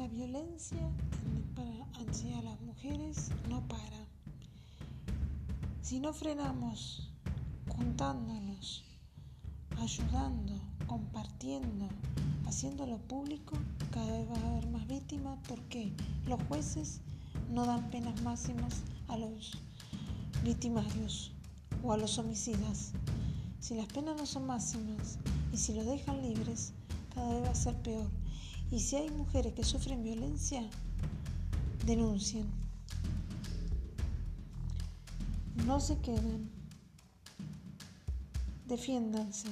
La violencia hacia las mujeres no para. Si no frenamos juntándonos, ayudando, compartiendo, haciéndolo público, cada vez va a haber más víctimas porque los jueces no dan penas máximas a los victimarios o a los homicidas. Si las penas no son máximas y si los dejan libres, cada vez va a ser peor. Y si hay mujeres que sufren violencia, denuncien. No se queden. Defiéndanse.